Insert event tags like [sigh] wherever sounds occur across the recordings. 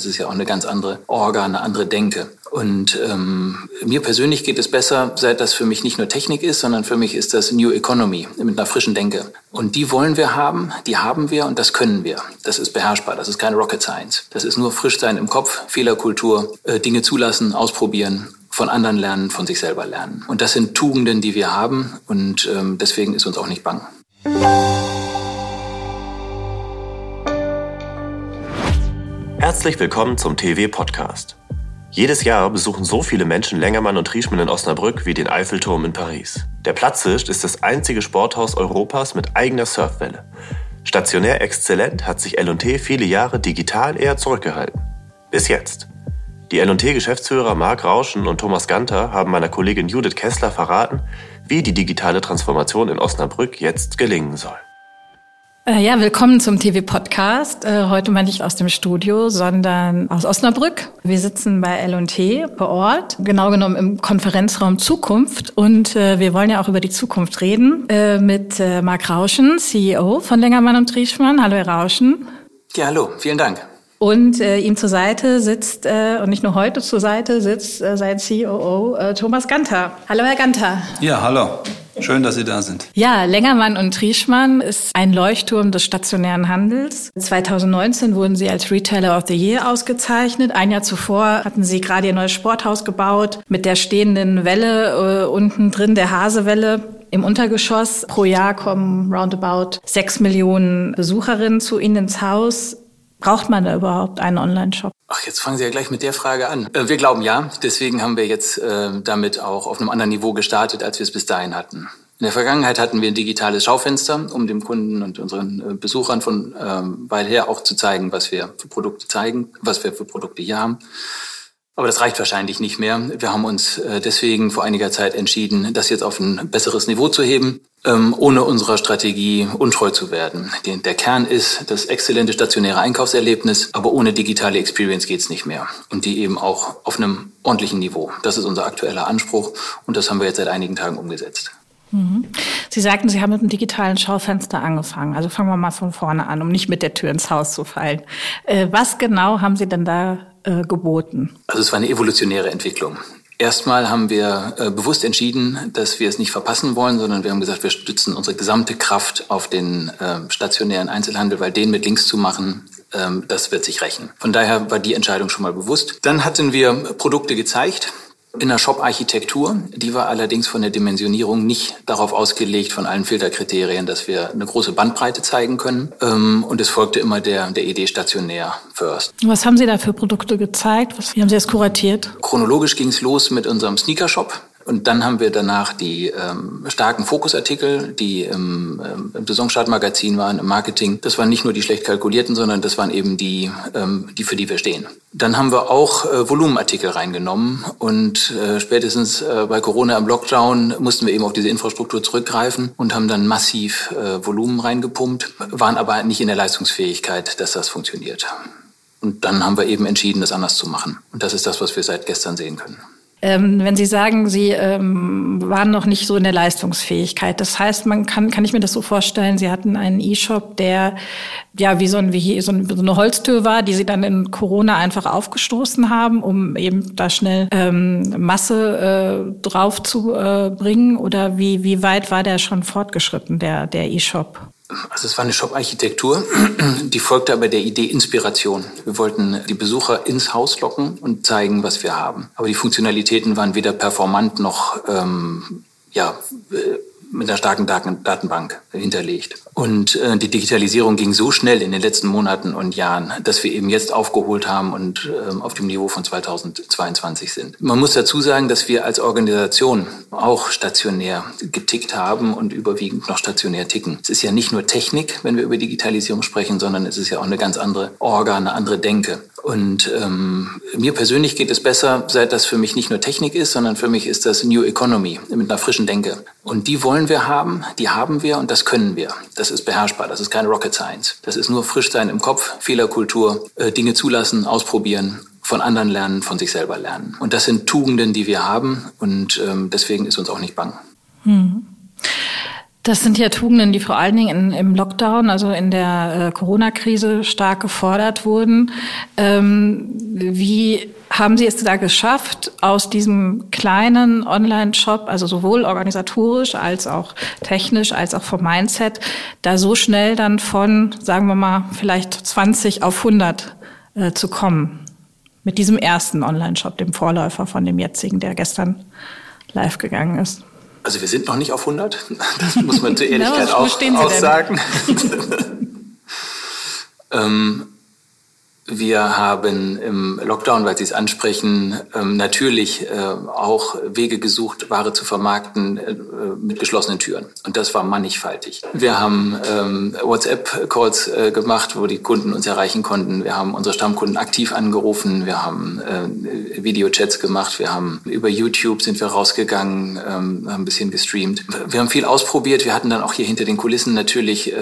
Das ist ja auch eine ganz andere Orga, eine andere Denke. Und ähm, mir persönlich geht es besser, seit das für mich nicht nur Technik ist, sondern für mich ist das New Economy mit einer frischen Denke. Und die wollen wir haben, die haben wir und das können wir. Das ist beherrschbar, das ist keine Rocket Science. Das ist nur frisch sein im Kopf, Fehlerkultur, äh, Dinge zulassen, ausprobieren von anderen lernen, von sich selber lernen. Und das sind Tugenden, die wir haben und ähm, deswegen ist uns auch nicht bang. Herzlich willkommen zum TV-Podcast. Jedes Jahr besuchen so viele Menschen Längermann und Trieschmann in Osnabrück wie den Eiffelturm in Paris. Der Platzhirsch ist das einzige Sporthaus Europas mit eigener Surfwelle. Stationär exzellent hat sich L&T viele Jahre digital eher zurückgehalten. Bis jetzt. Die L&T-Geschäftsführer Marc Rauschen und Thomas Ganter haben meiner Kollegin Judith Kessler verraten, wie die digitale Transformation in Osnabrück jetzt gelingen soll. Äh, ja, willkommen zum TV-Podcast. Äh, heute mal nicht aus dem Studio, sondern aus Osnabrück. Wir sitzen bei L&T vor Ort, genau genommen im Konferenzraum Zukunft. Und äh, wir wollen ja auch über die Zukunft reden mit Marc Rauschen, CEO von Längermann und Trieschmann. Hallo, Herr Rauschen. Ja, hallo, vielen Dank. Und äh, ihm zur Seite sitzt, äh, und nicht nur heute zur Seite, sitzt äh, sein COO äh, Thomas Ganter. Hallo, Herr Ganter. Ja, hallo. Schön, dass Sie da sind. Ja, Längermann und Trieschmann ist ein Leuchtturm des stationären Handels. 2019 wurden Sie als Retailer of the Year ausgezeichnet. Ein Jahr zuvor hatten Sie gerade Ihr neues Sporthaus gebaut mit der stehenden Welle äh, unten drin, der Hasewelle. Im Untergeschoss pro Jahr kommen roundabout sechs Millionen Besucherinnen zu Ihnen ins Haus. Braucht man da überhaupt einen Online-Shop? Ach, jetzt fangen Sie ja gleich mit der Frage an. Äh, wir glauben ja. Deswegen haben wir jetzt äh, damit auch auf einem anderen Niveau gestartet, als wir es bis dahin hatten. In der Vergangenheit hatten wir ein digitales Schaufenster, um dem Kunden und unseren äh, Besuchern von ähm, weil her auch zu zeigen, was wir für Produkte zeigen, was wir für Produkte hier haben. Aber das reicht wahrscheinlich nicht mehr. Wir haben uns äh, deswegen vor einiger Zeit entschieden, das jetzt auf ein besseres Niveau zu heben, ähm, ohne unserer Strategie untreu zu werden. Der Kern ist das exzellente stationäre Einkaufserlebnis, aber ohne digitale Experience geht's nicht mehr. Und die eben auch auf einem ordentlichen Niveau. Das ist unser aktueller Anspruch und das haben wir jetzt seit einigen Tagen umgesetzt. Mhm. Sie sagten, Sie haben mit einem digitalen Schaufenster angefangen. Also fangen wir mal von vorne an, um nicht mit der Tür ins Haus zu fallen. Äh, was genau haben Sie denn da äh, geboten? Also es war eine evolutionäre Entwicklung. Erstmal haben wir äh, bewusst entschieden, dass wir es nicht verpassen wollen, sondern wir haben gesagt, wir stützen unsere gesamte Kraft auf den äh, stationären Einzelhandel, weil den mit Links zu machen, ähm, das wird sich rächen. Von daher war die Entscheidung schon mal bewusst. Dann hatten wir Produkte gezeigt, in der Shop-Architektur. Die war allerdings von der Dimensionierung nicht darauf ausgelegt, von allen Filterkriterien, dass wir eine große Bandbreite zeigen können. Ähm, und es folgte immer der, der Idee stationär first. Was haben Sie da für Produkte gezeigt? Was, wie haben Sie das kuratiert? Chronologisch ging es los mit unserem Sneaker-Shop. Und dann haben wir danach die ähm, starken Fokusartikel, die im, ähm, im Saisonstartmagazin waren, im Marketing. Das waren nicht nur die schlecht kalkulierten, sondern das waren eben die, ähm, die für die wir stehen. Dann haben wir auch äh, Volumenartikel reingenommen und äh, spätestens äh, bei Corona im Lockdown mussten wir eben auf diese Infrastruktur zurückgreifen und haben dann massiv äh, Volumen reingepumpt, waren aber nicht in der Leistungsfähigkeit, dass das funktioniert. Und dann haben wir eben entschieden, das anders zu machen. Und das ist das, was wir seit gestern sehen können. Ähm, wenn Sie sagen, Sie ähm, waren noch nicht so in der Leistungsfähigkeit, das heißt, man kann, kann ich mir das so vorstellen, Sie hatten einen E-Shop, der ja wie so, ein, wie so eine Holztür war, die Sie dann in Corona einfach aufgestoßen haben, um eben da schnell ähm, Masse äh, drauf zu äh, bringen? Oder wie, wie weit war der schon fortgeschritten, der, der E-Shop? Also es war eine Shop-Architektur, [clears throat] die folgte aber der Idee Inspiration. Wir wollten die Besucher ins Haus locken und zeigen, was wir haben. Aber die Funktionalitäten waren weder performant noch ähm, ja, äh, mit einer starken Datenbank hinterlegt. Und äh, die Digitalisierung ging so schnell in den letzten Monaten und Jahren, dass wir eben jetzt aufgeholt haben und ähm, auf dem Niveau von 2022 sind. Man muss dazu sagen, dass wir als Organisation auch stationär getickt haben und überwiegend noch stationär ticken. Es ist ja nicht nur Technik, wenn wir über Digitalisierung sprechen, sondern es ist ja auch eine ganz andere Orga, eine andere Denke. Und ähm, mir persönlich geht es besser, seit das für mich nicht nur Technik ist, sondern für mich ist das New Economy mit einer frischen Denke. Und die wollen wir haben, die haben wir und das können wir. Das ist beherrschbar, das ist keine Rocket Science. Das ist nur frisch sein im Kopf, Fehlerkultur, äh, Dinge zulassen, ausprobieren, von anderen lernen, von sich selber lernen. Und das sind Tugenden, die wir haben und ähm, deswegen ist uns auch nicht bang. Hm. Das sind ja Tugenden, die vor allen Dingen in, im Lockdown, also in der äh, Corona-Krise stark gefordert wurden. Ähm, wie haben Sie es da geschafft, aus diesem kleinen Online-Shop, also sowohl organisatorisch als auch technisch, als auch vom Mindset, da so schnell dann von, sagen wir mal, vielleicht 20 auf 100 äh, zu kommen? Mit diesem ersten Online-Shop, dem Vorläufer von dem jetzigen, der gestern live gegangen ist. Also wir sind noch nicht auf 100, das muss man zur [laughs] Ehrlichkeit Na, auch, auch sagen. [laughs] ähm, wir haben im Lockdown, weil Sie es ansprechen, ähm, natürlich äh, auch Wege gesucht, Ware zu vermarkten äh, mit geschlossenen Türen. Und das war mannigfaltig. Wir haben ähm, WhatsApp-Calls äh, gemacht, wo die Kunden uns erreichen konnten. Wir haben unsere Stammkunden aktiv angerufen. Wir haben Videochats gemacht. Wir haben über YouTube sind wir rausgegangen, ähm, haben ein bisschen gestreamt. Wir haben viel ausprobiert. Wir hatten dann auch hier hinter den Kulissen natürlich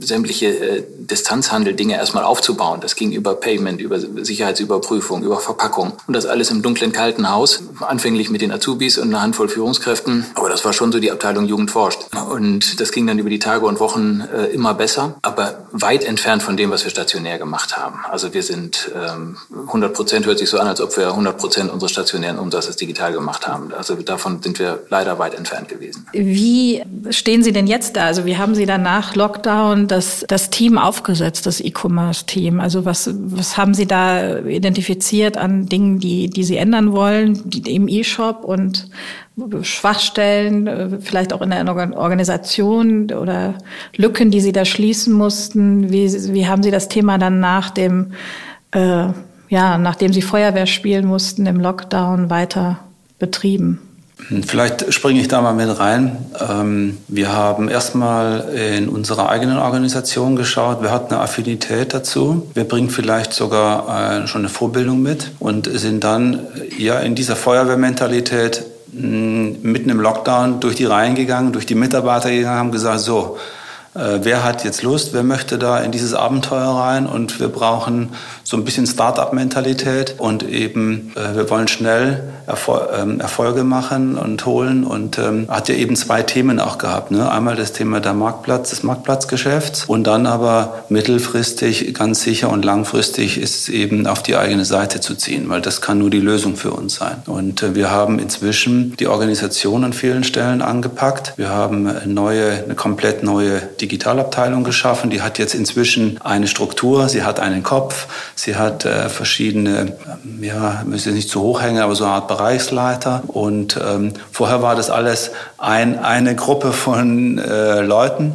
sämtliche Distanzhandel-Dinge erstmal aufzubauen. Das ging über Payment, über Sicherheitsüberprüfung, über Verpackung. Und das alles im dunklen, kalten Haus. Anfänglich mit den Azubis und einer Handvoll Führungskräften. Aber das war schon so die Abteilung Jugend forscht. Und das ging dann über die Tage und Wochen äh, immer besser. Aber weit entfernt von dem, was wir stationär gemacht haben. Also wir sind ähm, 100 Prozent, hört sich so an, als ob wir 100 Prozent unseres stationären Umsatzes digital gemacht haben. Also davon sind wir leider weit entfernt gewesen. Wie stehen Sie denn jetzt da? Also wie haben Sie dann nach Lockdown das, das Team aufgesetzt, das E-Commerce-Team? Also was, was haben Sie da identifiziert an Dingen, die, die Sie ändern wollen die, im E-Shop und Schwachstellen, äh, vielleicht auch in der Organisation oder Lücken, die Sie da schließen mussten? Wie, wie haben Sie das Thema dann nach dem, äh, ja, nachdem Sie Feuerwehr spielen mussten im Lockdown weiter betrieben? Vielleicht springe ich da mal mit rein. Ähm, wir haben erstmal in unserer eigenen Organisation geschaut, wer hat eine Affinität dazu, wer bringt vielleicht sogar äh, schon eine Vorbildung mit und sind dann ja in dieser Feuerwehrmentalität mitten im Lockdown durch die Reihen gegangen, durch die Mitarbeiter gegangen, haben gesagt, so, äh, wer hat jetzt Lust, wer möchte da in dieses Abenteuer rein und wir brauchen so ein bisschen Start-up-Mentalität und eben äh, wir wollen schnell Erfol ähm, Erfolge machen und holen und ähm, hat ja eben zwei Themen auch gehabt. Ne? Einmal das Thema der Marktplatz, des Marktplatzgeschäfts und dann aber mittelfristig ganz sicher und langfristig ist es eben auf die eigene Seite zu ziehen, weil das kann nur die Lösung für uns sein. Und äh, wir haben inzwischen die Organisation an vielen Stellen angepackt. Wir haben eine neue, eine komplett neue Digitalabteilung geschaffen. Die hat jetzt inzwischen eine Struktur, sie hat einen Kopf, sie hat äh, verschiedene, ähm, ja, müssen nicht zu hoch hängen, aber so eine Art Bereichsleiter. Und ähm, vorher war das alles ein, eine Gruppe von äh, Leuten,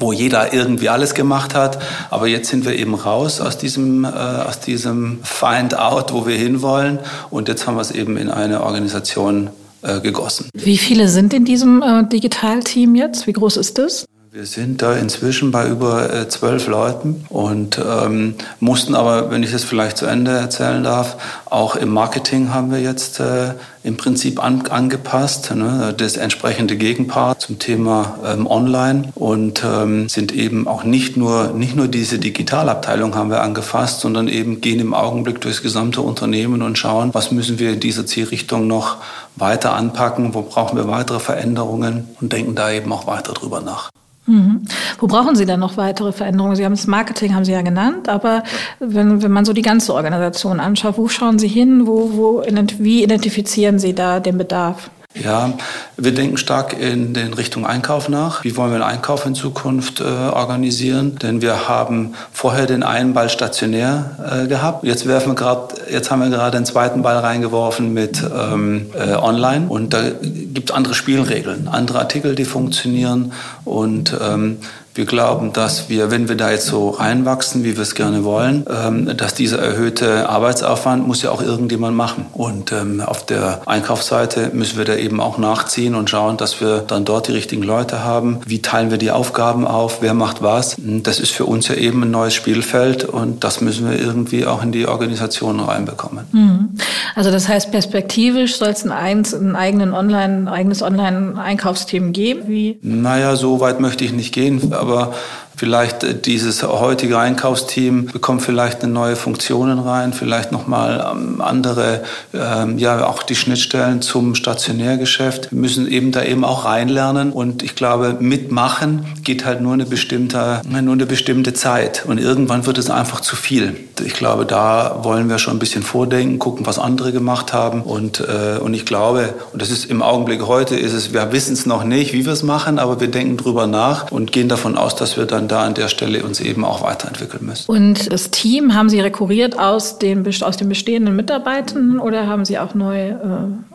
wo jeder irgendwie alles gemacht hat. Aber jetzt sind wir eben raus aus diesem, äh, aus diesem Find Out, wo wir hinwollen. Und jetzt haben wir es eben in eine Organisation äh, gegossen. Wie viele sind in diesem äh, Digitalteam jetzt? Wie groß ist das? Wir sind da inzwischen bei über äh, zwölf Leuten und ähm, mussten aber, wenn ich es vielleicht zu Ende erzählen darf, auch im Marketing haben wir jetzt äh, im Prinzip an, angepasst, ne, das entsprechende Gegenpart zum Thema ähm, Online und ähm, sind eben auch nicht nur, nicht nur diese Digitalabteilung haben wir angefasst, sondern eben gehen im Augenblick durchs gesamte Unternehmen und schauen, was müssen wir in dieser Zielrichtung noch weiter anpacken, wo brauchen wir weitere Veränderungen und denken da eben auch weiter drüber nach. Mhm. Wo brauchen Sie dann noch weitere Veränderungen? Sie haben das Marketing, haben Sie ja genannt, aber wenn, wenn man so die ganze Organisation anschaut, wo schauen Sie hin? Wo, wo, wie identifizieren Sie da den Bedarf? Ja, wir denken stark in den Richtung Einkauf nach. Wie wollen wir den Einkauf in Zukunft äh, organisieren? Denn wir haben vorher den einen Ball stationär äh, gehabt. Jetzt werfen wir gerade, jetzt haben wir gerade den zweiten Ball reingeworfen mit ähm, äh, Online. Und da gibt es andere Spielregeln, andere Artikel, die funktionieren. Und ähm, wir glauben, dass wir, wenn wir da jetzt so reinwachsen, wie wir es gerne wollen, ähm, dass dieser erhöhte Arbeitsaufwand muss ja auch irgendjemand machen. Und ähm, auf der Einkaufsseite müssen wir da eben auch nachziehen und schauen, dass wir dann dort die richtigen Leute haben. Wie teilen wir die Aufgaben auf? Wer macht was? Das ist für uns ja eben ein neues Spielfeld und das müssen wir irgendwie auch in die Organisation reinbekommen. Mhm. Also das heißt, perspektivisch soll es ein, ein eigenen Online, eigenes Online-Einkaufsteam geben? Wie? Naja, so weit möchte ich nicht gehen. Aber aber Vielleicht äh, dieses heutige Einkaufsteam bekommt vielleicht eine neue Funktionen rein, vielleicht nochmal ähm, andere, ähm, ja auch die Schnittstellen zum Stationärgeschäft. Wir müssen eben da eben auch reinlernen und ich glaube, mitmachen geht halt nur eine bestimmte, nur eine bestimmte Zeit und irgendwann wird es einfach zu viel. Ich glaube, da wollen wir schon ein bisschen vordenken, gucken, was andere gemacht haben und, äh, und ich glaube, und das ist im Augenblick heute, ist es, wir wissen es noch nicht, wie wir es machen, aber wir denken drüber nach und gehen davon aus, dass wir dann da an der Stelle uns eben auch weiterentwickeln müssen. Und das Team, haben Sie rekurriert aus den, aus den bestehenden Mitarbeitenden oder haben Sie auch neu äh,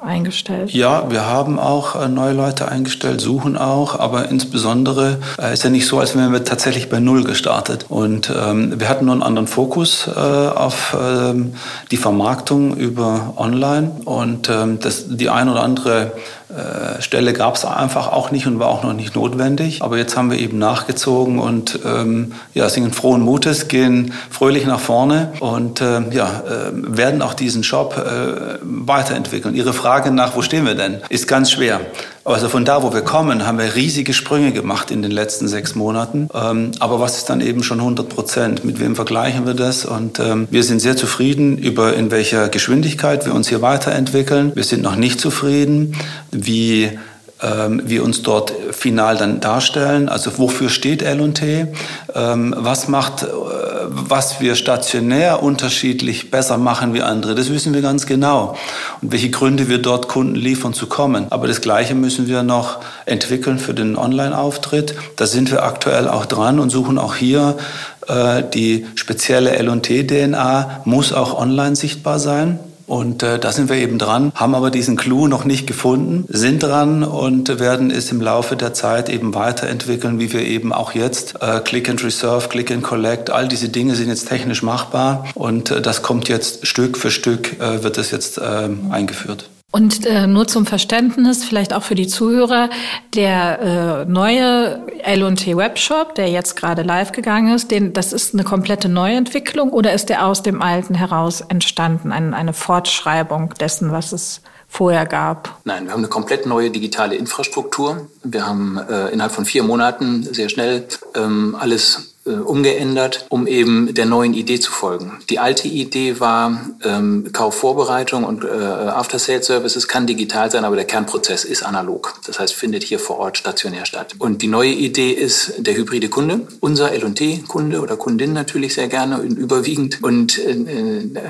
eingestellt? Ja, wir haben auch äh, neue Leute eingestellt, suchen auch, aber insbesondere äh, ist ja nicht so, als wären wir tatsächlich bei Null gestartet. Und ähm, wir hatten nur einen anderen Fokus äh, auf ähm, die Vermarktung über Online und ähm, das, die ein oder andere äh, Stelle gab es einfach auch nicht und war auch noch nicht notwendig. Aber jetzt haben wir eben nachgezogen und ähm, ja, singen frohen Mutes, gehen fröhlich nach vorne und äh, ja, äh, werden auch diesen Shop äh, weiterentwickeln. Ihre Frage nach, wo stehen wir denn, ist ganz schwer. Also von da, wo wir kommen, haben wir riesige Sprünge gemacht in den letzten sechs Monaten. Ähm, aber was ist dann eben schon 100 Prozent? Mit wem vergleichen wir das? Und ähm, wir sind sehr zufrieden über in welcher Geschwindigkeit wir uns hier weiterentwickeln. Wir sind noch nicht zufrieden, wie ähm, wir uns dort final dann darstellen. Also wofür steht L&T? Ähm, was macht, äh, was wir stationär unterschiedlich besser machen wie andere? Das wissen wir ganz genau. Und welche Gründe wir dort Kunden liefern zu kommen. Aber das Gleiche müssen wir noch entwickeln für den Online-Auftritt. Da sind wir aktuell auch dran und suchen auch hier äh, die spezielle L&T-DNA muss auch online sichtbar sein. Und äh, da sind wir eben dran, haben aber diesen Clou noch nicht gefunden, sind dran und werden es im Laufe der Zeit eben weiterentwickeln, wie wir eben auch jetzt äh, Click and Reserve, Click and Collect, all diese Dinge sind jetzt technisch machbar und äh, das kommt jetzt Stück für Stück, äh, wird es jetzt äh, eingeführt. Und äh, nur zum Verständnis, vielleicht auch für die Zuhörer, der äh, neue L&T Webshop, der jetzt gerade live gegangen ist, den, das ist eine komplette Neuentwicklung oder ist der aus dem Alten heraus entstanden, ein, eine Fortschreibung dessen, was es vorher gab? Nein, wir haben eine komplett neue digitale Infrastruktur. Wir haben äh, innerhalb von vier Monaten sehr schnell ähm, alles äh, umgeändert, um eben der neuen Idee zu folgen. Die alte Idee war, ähm, Kaufvorbereitung und äh, After-Sales-Services kann digital sein, aber der Kernprozess ist analog. Das heißt, findet hier vor Ort stationär statt. Und die neue Idee ist der hybride Kunde, unser L&T-Kunde oder Kundin natürlich sehr gerne und überwiegend. Und äh,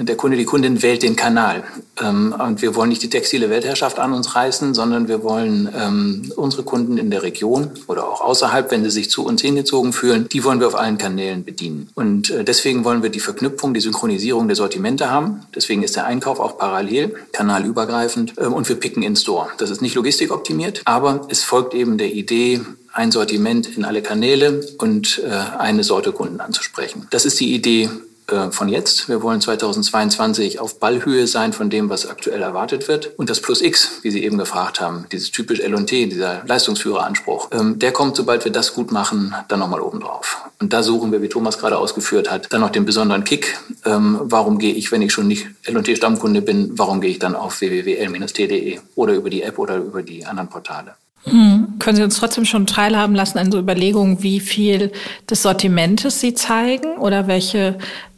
der Kunde, die Kundin wählt den Kanal. Ähm, und wir wollen nicht die textile Weltherrschaft an uns reißen, sondern wir wollen ähm, unsere Kunden in der Region oder auch außerhalb, wenn sie sich zu uns hingezogen fühlen, die wollen wir auf allen Kanälen bedienen. Und äh, deswegen wollen wir die Verknüpfung, die Synchronisierung der Sortimente haben. Deswegen ist der Einkauf auch parallel, kanalübergreifend ähm, und wir picken in Store. Das ist nicht logistikoptimiert, aber es folgt eben der Idee, ein Sortiment in alle Kanäle und äh, eine Sorte Kunden anzusprechen. Das ist die Idee äh, von jetzt. Wir wollen 2022 auf Ballhöhe sein von dem, was aktuell erwartet wird. Und das Plus X, wie Sie eben gefragt haben, dieses typisch L&T, dieser Leistungsführeranspruch, ähm, der kommt, sobald wir das gut machen, dann nochmal oben drauf. Und da suchen wir, wie Thomas gerade ausgeführt hat, dann noch den besonderen Kick. Ähm, warum gehe ich, wenn ich schon nicht L&T Stammkunde bin, warum gehe ich dann auf www.l-t.de oder über die App oder über die anderen Portale? Hm. Können Sie uns trotzdem schon teilhaben lassen an so Überlegungen, wie viel des Sortimentes Sie zeigen oder welche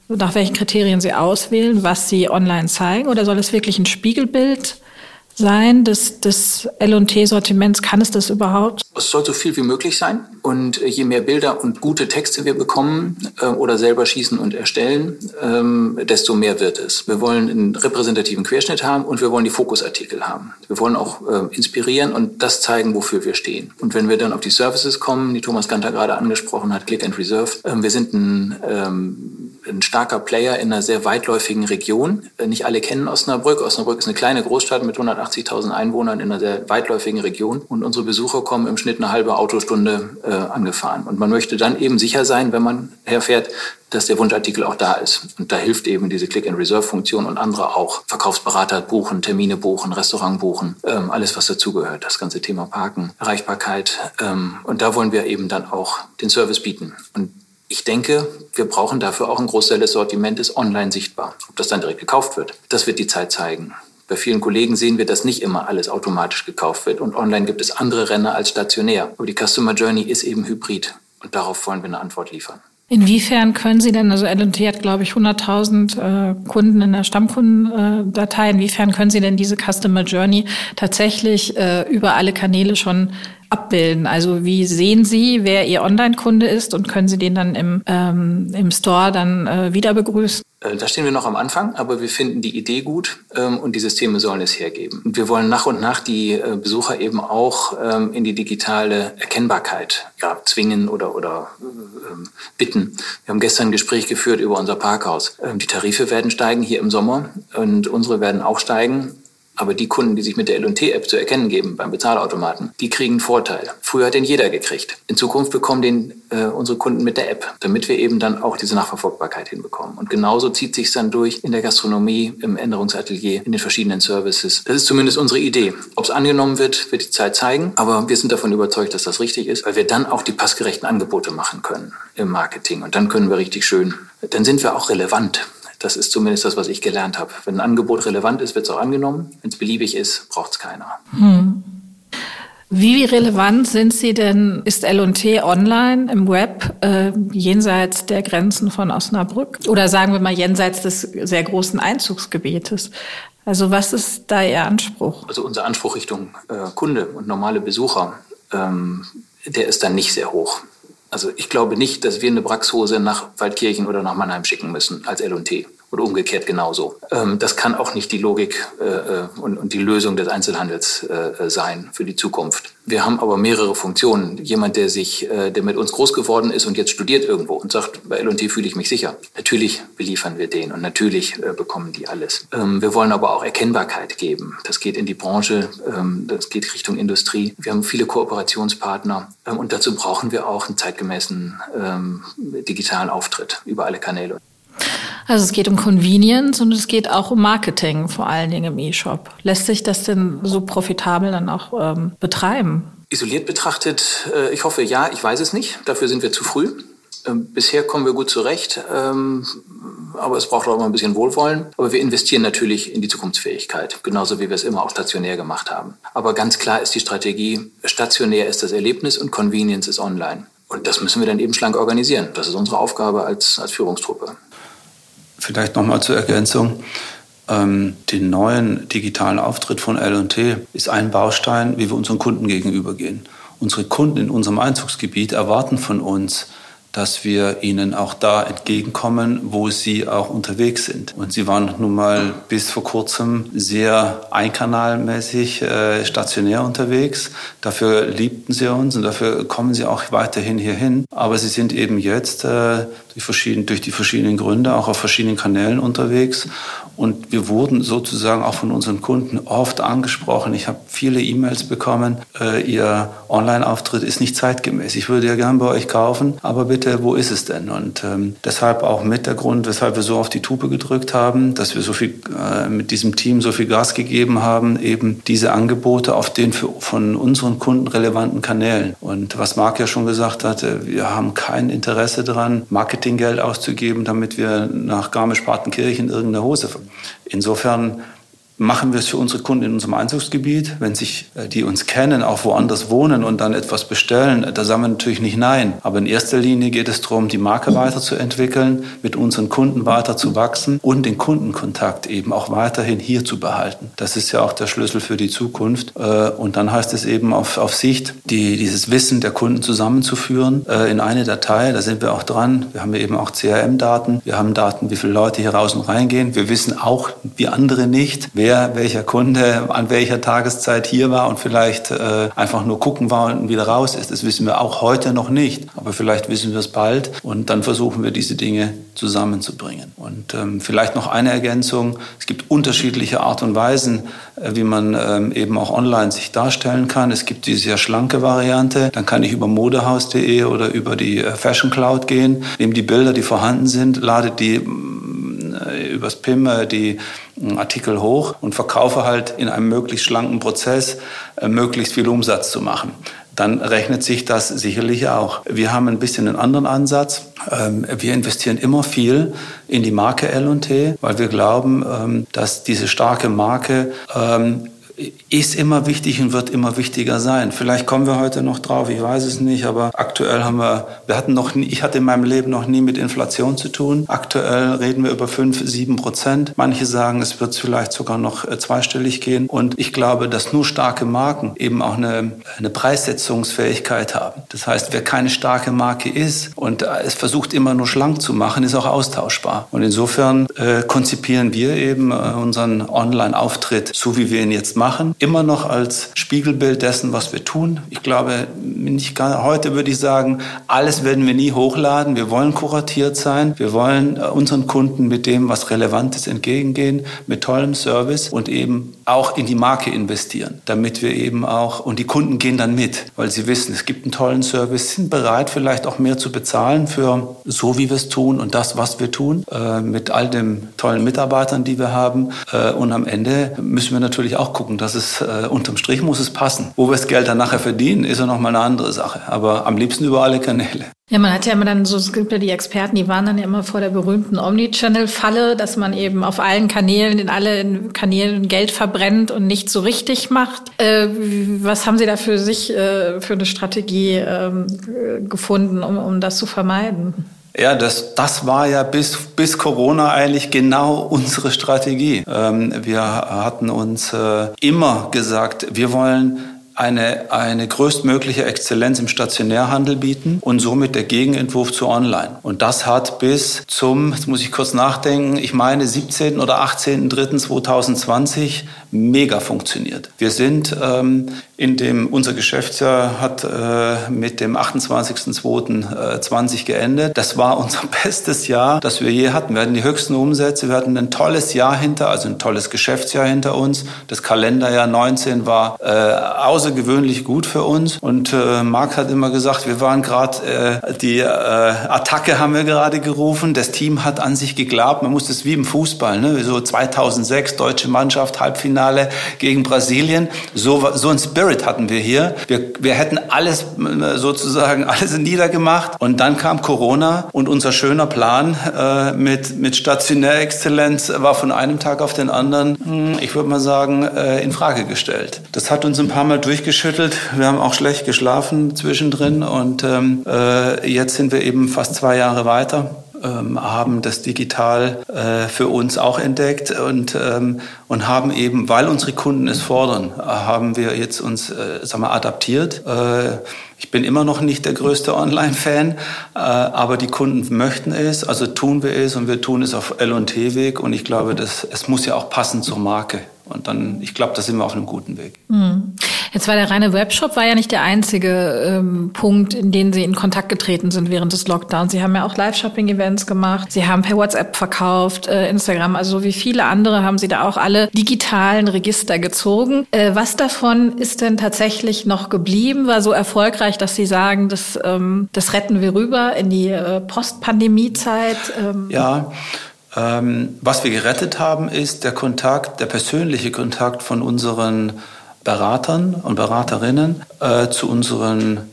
nach welchen Kriterien Sie auswählen, was Sie online zeigen? Oder soll es wirklich ein Spiegelbild sein des, des L&T-Sortiments? Kann es das überhaupt? Es soll so viel wie möglich sein. Und je mehr Bilder und gute Texte wir bekommen äh, oder selber schießen und erstellen, ähm, desto mehr wird es. Wir wollen einen repräsentativen Querschnitt haben und wir wollen die Fokusartikel haben. Wir wollen auch äh, inspirieren und das zeigen, wofür wir stehen. Und wenn wir dann auf die Services kommen, die Thomas Ganter gerade angesprochen hat, Click and Reserve, äh, wir sind ein ähm, ein starker Player in einer sehr weitläufigen Region. Äh, nicht alle kennen Osnabrück. Osnabrück ist eine kleine Großstadt mit 180.000 Einwohnern in einer sehr weitläufigen Region. Und unsere Besucher kommen im Schnitt eine halbe Autostunde äh, angefahren. Und man möchte dann eben sicher sein, wenn man herfährt, dass der Wunschartikel auch da ist. Und da hilft eben diese Click-and-Reserve-Funktion und andere auch. Verkaufsberater buchen, Termine buchen, Restaurant buchen, ähm, alles, was dazugehört. Das ganze Thema Parken, Erreichbarkeit. Ähm, und da wollen wir eben dann auch den Service bieten. Und ich denke, wir brauchen dafür auch ein Großteil des Sortimentes online sichtbar. Ob das dann direkt gekauft wird, das wird die Zeit zeigen. Bei vielen Kollegen sehen wir, dass nicht immer alles automatisch gekauft wird und online gibt es andere Renner als stationär. Aber die Customer Journey ist eben hybrid. Und darauf wollen wir eine Antwort liefern. Inwiefern können Sie denn, also L&T hat, glaube ich, 100.000 äh, Kunden in der Stammkundendatei, inwiefern können Sie denn diese Customer Journey tatsächlich äh, über alle Kanäle schon abbilden? Also wie sehen Sie, wer Ihr Online-Kunde ist und können Sie den dann im, ähm, im Store dann äh, wieder begrüßen? Äh, da stehen wir noch am Anfang, aber wir finden die Idee gut ähm, und die Systeme sollen es hergeben. Und wir wollen nach und nach die äh, Besucher eben auch ähm, in die digitale Erkennbarkeit ja, zwingen oder, oder ähm, bitten. Wir haben gestern ein Gespräch geführt über unser Parkhaus. Ähm, die Tarife werden steigen hier im Sommer und unsere werden auch steigen. Aber die Kunden, die sich mit der LT-App zu erkennen geben beim Bezahlautomaten, die kriegen einen Vorteil. Früher hat den jeder gekriegt. In Zukunft bekommen den äh, unsere Kunden mit der App, damit wir eben dann auch diese Nachverfolgbarkeit hinbekommen. Und genauso zieht sich dann durch in der Gastronomie, im Änderungsatelier, in den verschiedenen Services. Das ist zumindest unsere Idee. Ob es angenommen wird, wird die Zeit zeigen. Aber wir sind davon überzeugt, dass das richtig ist, weil wir dann auch die passgerechten Angebote machen können im Marketing. Und dann können wir richtig schön, dann sind wir auch relevant. Das ist zumindest das, was ich gelernt habe. Wenn ein Angebot relevant ist, wird es auch angenommen. Wenn es beliebig ist, braucht es keiner. Hm. Wie relevant sind Sie denn, ist L&T online im Web äh, jenseits der Grenzen von Osnabrück oder sagen wir mal jenseits des sehr großen Einzugsgebietes? Also was ist da Ihr Anspruch? Also unser Anspruch Richtung äh, Kunde und normale Besucher, ähm, der ist dann nicht sehr hoch. Also ich glaube nicht, dass wir eine Braxhose nach Waldkirchen oder nach Mannheim schicken müssen als L&T oder umgekehrt genauso. Ähm, das kann auch nicht die Logik äh, äh, und, die Lösung des Einzelhandels äh, sein für die Zukunft. Wir haben aber mehrere Funktionen. Jemand, der sich, der mit uns groß geworden ist und jetzt studiert irgendwo und sagt, bei L&T fühle ich mich sicher. Natürlich beliefern wir den und natürlich bekommen die alles. Ähm, wir wollen aber auch Erkennbarkeit geben. Das geht in die Branche, ähm, das geht Richtung Industrie. Wir haben viele Kooperationspartner und dazu brauchen wir auch einen zeitgemäßen digitalen Auftritt über alle Kanäle. Also es geht um Convenience und es geht auch um Marketing, vor allen Dingen im E-Shop. Lässt sich das denn so profitabel dann auch ähm, betreiben? Isoliert betrachtet, äh, ich hoffe ja, ich weiß es nicht. Dafür sind wir zu früh. Ähm, bisher kommen wir gut zurecht, ähm, aber es braucht auch immer ein bisschen Wohlwollen. Aber wir investieren natürlich in die Zukunftsfähigkeit, genauso wie wir es immer auch stationär gemacht haben. Aber ganz klar ist die Strategie, stationär ist das Erlebnis und Convenience ist online. Und das müssen wir dann eben schlank organisieren. Das ist unsere Aufgabe als, als Führungstruppe. Vielleicht nochmal zur Ergänzung. Ähm, den neuen digitalen Auftritt von L&T ist ein Baustein, wie wir unseren Kunden gegenübergehen. Unsere Kunden in unserem Einzugsgebiet erwarten von uns, dass wir ihnen auch da entgegenkommen, wo sie auch unterwegs sind. Und sie waren nun mal bis vor kurzem sehr einkanalmäßig äh, stationär unterwegs. Dafür liebten sie uns und dafür kommen sie auch weiterhin hierhin. Aber sie sind eben jetzt äh, durch, verschieden, durch die verschiedenen Gründe auch auf verschiedenen Kanälen unterwegs. Und wir wurden sozusagen auch von unseren Kunden oft angesprochen. Ich habe viele E-Mails bekommen, äh, Ihr Online-Auftritt ist nicht zeitgemäß. Ich würde ja gern bei euch kaufen, aber bitte, wo ist es denn? Und ähm, deshalb auch mit der Grund, weshalb wir so auf die Tube gedrückt haben, dass wir so viel äh, mit diesem Team so viel Gas gegeben haben, eben diese Angebote auf den für, von unseren Kunden relevanten Kanälen. Und was Marc ja schon gesagt hatte, wir haben kein Interesse daran, Marketinggeld auszugeben, damit wir nach Garmisch-Partenkirchen irgendeine Hose Insofern machen wir es für unsere Kunden in unserem Einzugsgebiet. Wenn sich äh, die uns kennen, auch woanders wohnen und dann etwas bestellen, da sagen wir natürlich nicht nein. Aber in erster Linie geht es darum, die Marke weiterzuentwickeln, mit unseren Kunden weiter zu wachsen und den Kundenkontakt eben auch weiterhin hier zu behalten. Das ist ja auch der Schlüssel für die Zukunft. Äh, und dann heißt es eben auf, auf Sicht, die, dieses Wissen der Kunden zusammenzuführen äh, in eine Datei. Da sind wir auch dran. Wir haben eben auch CRM-Daten. Wir haben Daten, wie viele Leute hier raus und reingehen. Wir wissen auch, wie andere nicht, wer wer welcher Kunde an welcher Tageszeit hier war und vielleicht äh, einfach nur gucken war und wieder raus ist. Das wissen wir auch heute noch nicht, aber vielleicht wissen wir es bald und dann versuchen wir diese Dinge zusammenzubringen. Und ähm, vielleicht noch eine Ergänzung. Es gibt unterschiedliche Art und Weisen, äh, wie man ähm, eben auch online sich darstellen kann. Es gibt die sehr schlanke Variante. Dann kann ich über modehaus.de oder über die äh, Fashion Cloud gehen, nehme die Bilder, die vorhanden sind, lade die äh, übers PIM äh, die äh, Artikel hoch und verkaufe halt in einem möglichst schlanken Prozess möglichst viel Umsatz zu machen dann rechnet sich das sicherlich auch. Wir haben ein bisschen einen anderen Ansatz. Ähm, wir investieren immer viel in die Marke L&T, weil wir glauben, ähm, dass diese starke Marke ähm, ist immer wichtig und wird immer wichtiger sein. Vielleicht kommen wir heute noch drauf, ich weiß es nicht, aber aktuell haben wir, wir hatten noch nie, ich hatte in meinem Leben noch nie mit Inflation zu tun. Aktuell reden wir über fünf, sieben Prozent. Manche sagen, es wird vielleicht sogar noch äh, zweistellig gehen. Und ich glaube, dass nur starke Marken eben auch eine, eine Preissetzungsfähigkeit haben. Das heißt, wer keine starke Marke ist und es versucht immer nur schlank zu machen, ist auch austauschbar. Und insofern äh, konzipieren wir eben äh, unseren Online-Auftritt, so wie wir ihn jetzt machen, immer noch als Spiegelbild dessen, was wir tun. Ich glaube, nicht gar, heute würde ich sagen, alles werden wir nie hochladen. Wir wollen kuratiert sein. Wir wollen äh, unseren Kunden mit dem, was relevant ist, entgegengehen, mit tollem Service und eben auch in die Marke investieren, damit wir eben auch, und die Kunden gehen dann mit, weil sie wissen, es gibt einen tollen Service, sind bereit vielleicht auch mehr zu bezahlen für so, wie wir es tun und das, was wir tun, äh, mit all den tollen Mitarbeitern, die wir haben. Äh, und am Ende müssen wir natürlich auch gucken, dass es äh, unterm Strich muss es passen. Wo wir das Geld dann nachher verdienen, ist ja nochmal eine andere Sache. Aber am liebsten über alle Kanäle. Ja, man hat ja immer dann so, es gibt ja die Experten, die waren dann ja immer vor der berühmten Omnichannel-Falle, dass man eben auf allen Kanälen, in allen Kanälen Geld verbrennt und nicht so richtig macht. Äh, was haben Sie da für sich äh, für eine Strategie ähm, gefunden, um, um das zu vermeiden? Ja, das, das war ja bis, bis Corona eigentlich genau unsere Strategie. Ähm, wir hatten uns äh, immer gesagt, wir wollen eine, eine größtmögliche Exzellenz im Stationärhandel bieten und somit der Gegenentwurf zu Online. Und das hat bis zum, jetzt muss ich kurz nachdenken, ich meine 17. oder 18.03.2020 mega funktioniert. Wir sind ähm, in dem, unser Geschäftsjahr hat äh, mit dem 28.02.20 geendet. Das war unser [laughs] bestes Jahr, das wir je hatten. Wir hatten die höchsten Umsätze, wir hatten ein tolles Jahr hinter, also ein tolles Geschäftsjahr hinter uns. Das Kalenderjahr 19 war äh, außergewöhnlich gut für uns. Und äh, Marc hat immer gesagt, wir waren gerade, äh, die äh, Attacke haben wir gerade gerufen. Das Team hat an sich geglaubt. Man muss das wie im Fußball, ne? so 2006 deutsche Mannschaft, Halbfinale Halbfinale gegen Brasilien. So, so ein Spirit hatten wir hier. Wir, wir hätten alles äh, sozusagen alles niedergemacht. Und dann kam Corona und unser schöner Plan äh, mit, mit Stationärexzellenz war von einem Tag auf den anderen, hm, ich würde mal sagen, äh, in Frage gestellt. Das hat uns ein paar Mal durchgeschüttelt. Wir haben auch schlecht geschlafen zwischendrin und ähm, äh, jetzt sind wir eben fast zwei Jahre weiter ähm, haben das digital äh, für uns auch entdeckt und, ähm, und haben eben, weil unsere Kunden es fordern, haben wir jetzt uns äh, sagen wir, adaptiert. Äh, ich bin immer noch nicht der größte Online-Fan, äh, aber die Kunden möchten es, also tun wir es und wir tun es auf L&T-Weg und ich glaube, das, es muss ja auch passen zur Marke. Und dann, ich glaube, da sind wir auf einem guten Weg. Mhm. Jetzt war der reine Webshop war ja nicht der einzige ähm, Punkt, in den Sie in Kontakt getreten sind während des Lockdowns. Sie haben ja auch Live-Shopping-Events gemacht. Sie haben per WhatsApp verkauft, äh, Instagram. Also wie viele andere haben Sie da auch alle digitalen Register gezogen. Äh, was davon ist denn tatsächlich noch geblieben? War so erfolgreich, dass Sie sagen, das, ähm, das retten wir rüber in die äh, Post-Pandemie-Zeit? Ähm. Ja. Ähm, was wir gerettet haben, ist der Kontakt, der persönliche Kontakt von unseren Beratern und Beraterinnen äh, zu unseren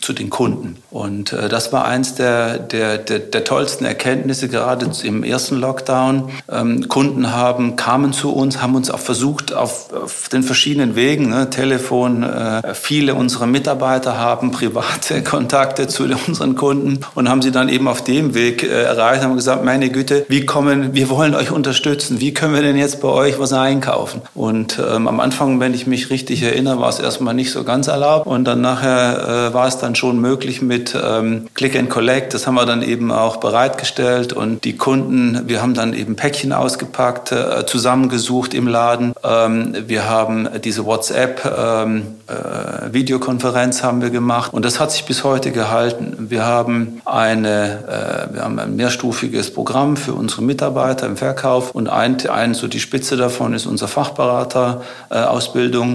zu den Kunden. Und äh, das war eins der, der, der, der tollsten Erkenntnisse, gerade im ersten Lockdown. Ähm, Kunden haben, kamen zu uns, haben uns auch versucht, auf, auf den verschiedenen Wegen, ne, Telefon, äh, viele unserer Mitarbeiter haben private [laughs] Kontakte zu unseren Kunden und haben sie dann eben auf dem Weg äh, erreicht, haben gesagt, meine Güte, wie kommen, wir wollen euch unterstützen, wie können wir denn jetzt bei euch was einkaufen? Und ähm, am Anfang, wenn ich mich richtig erinnere, war es erstmal nicht so ganz erlaubt und dann nachher äh, war es dann schon möglich mit ähm, Click and Collect. Das haben wir dann eben auch bereitgestellt und die Kunden, wir haben dann eben Päckchen ausgepackt, äh, zusammengesucht im Laden. Ähm, wir haben diese WhatsApp ähm, äh, Videokonferenz haben wir gemacht und das hat sich bis heute gehalten. Wir haben eine, äh, wir haben ein mehrstufiges Programm für unsere Mitarbeiter im Verkauf und ein, ein so die Spitze davon ist unser Fachberater äh,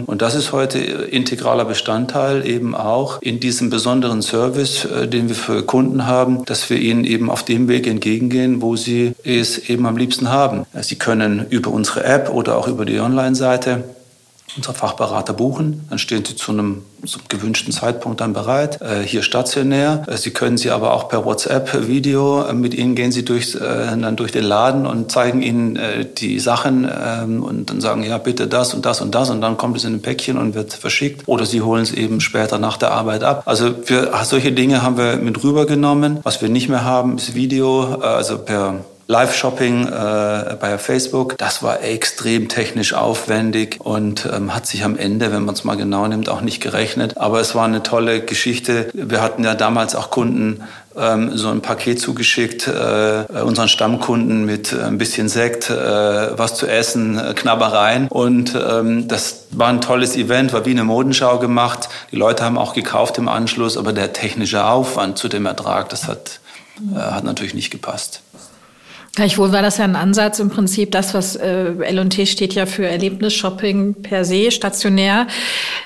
und das ist heute integraler Bestandteil eben auch in diesem besonderen Service, äh, den wir für Kunden haben, dass wir ihnen eben auf dem Weg entgegengehen, wo sie es eben am liebsten haben. Sie können über unsere App oder auch über die Online-Seite unsere Fachberater buchen. Dann stehen sie zu einem, zum gewünschten Zeitpunkt dann bereit, äh, hier stationär. Äh, sie können sie aber auch per WhatsApp-Video, äh, mit ihnen gehen sie durch, äh, dann durch den Laden und zeigen ihnen äh, die Sachen ähm, und dann sagen, ja, bitte das und das und das und dann kommt es in ein Päckchen und wird verschickt. Oder sie holen es eben später nach der Arbeit ab. Also für solche Dinge haben wir mit rübergenommen. Was wir nicht mehr haben, ist Video, äh, also per Live-Shopping äh, bei Facebook. Das war extrem technisch aufwendig und ähm, hat sich am Ende, wenn man es mal genau nimmt, auch nicht gerechnet. Aber es war eine tolle Geschichte. Wir hatten ja damals auch Kunden, ähm, so ein Paket zugeschickt, äh, unseren Stammkunden mit ein bisschen Sekt, äh, was zu essen, äh, Knabbereien. Und ähm, das war ein tolles Event, war wie eine Modenschau gemacht. Die Leute haben auch gekauft im Anschluss, aber der technische Aufwand zu dem Ertrag, das hat, äh, hat natürlich nicht gepasst. Gleichwohl war das ja ein Ansatz im Prinzip, das, was äh, L&T steht ja für Erlebnisshopping per se, stationär.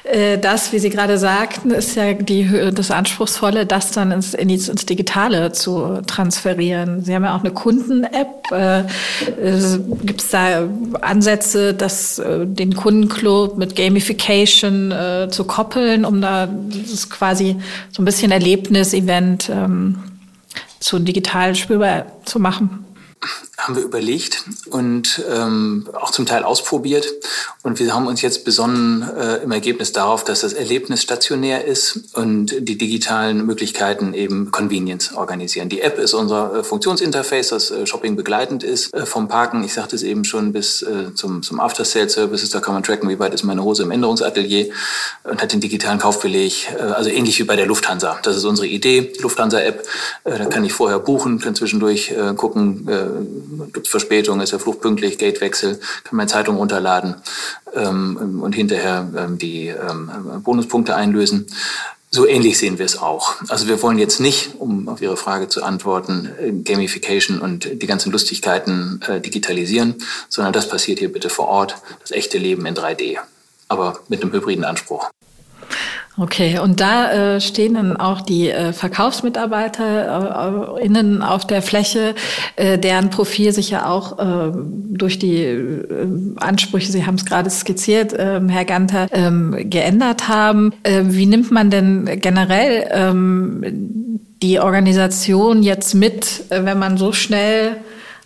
Äh, das, wie Sie gerade sagten, ist ja die, das Anspruchsvolle, das dann ins, ins, ins Digitale zu transferieren. Sie haben ja auch eine Kunden-App. Äh, äh, Gibt es da Ansätze, das, äh, den Kundenclub mit Gamification äh, zu koppeln, um da das quasi so ein bisschen Erlebnis-Event ähm, zu digital spürbar zu machen? Haben wir überlegt und ähm, auch zum Teil ausprobiert. Und wir haben uns jetzt besonnen äh, im Ergebnis darauf, dass das Erlebnis stationär ist und die digitalen Möglichkeiten eben Convenience organisieren. Die App ist unser äh, Funktionsinterface, das äh, Shopping begleitend ist äh, vom Parken. Ich sagte es eben schon bis äh, zum, zum After-Sale-Services. Da kann man tracken, wie weit ist meine Hose im Änderungsatelier und hat den digitalen Kaufbeleg. Äh, also ähnlich wie bei der Lufthansa. Das ist unsere Idee. Lufthansa-App. Äh, da kann ich vorher buchen, kann zwischendurch äh, gucken, äh, gibt es Verspätung, ist der Flug pünktlich, Gatewechsel, kann meine Zeitung runterladen ähm, und hinterher ähm, die ähm, Bonuspunkte einlösen. So ähnlich sehen wir es auch. Also wir wollen jetzt nicht, um auf Ihre Frage zu antworten, äh, Gamification und die ganzen Lustigkeiten äh, digitalisieren, sondern das passiert hier bitte vor Ort, das echte Leben in 3D, aber mit einem hybriden Anspruch. Okay, und da äh, stehen dann auch die äh, VerkaufsmitarbeiterInnen äh, auf der Fläche, äh, deren Profil sich ja auch äh, durch die äh, Ansprüche, Sie haben es gerade skizziert, äh, Herr Ganter, äh, geändert haben. Äh, wie nimmt man denn generell äh, die Organisation jetzt mit, äh, wenn man so schnell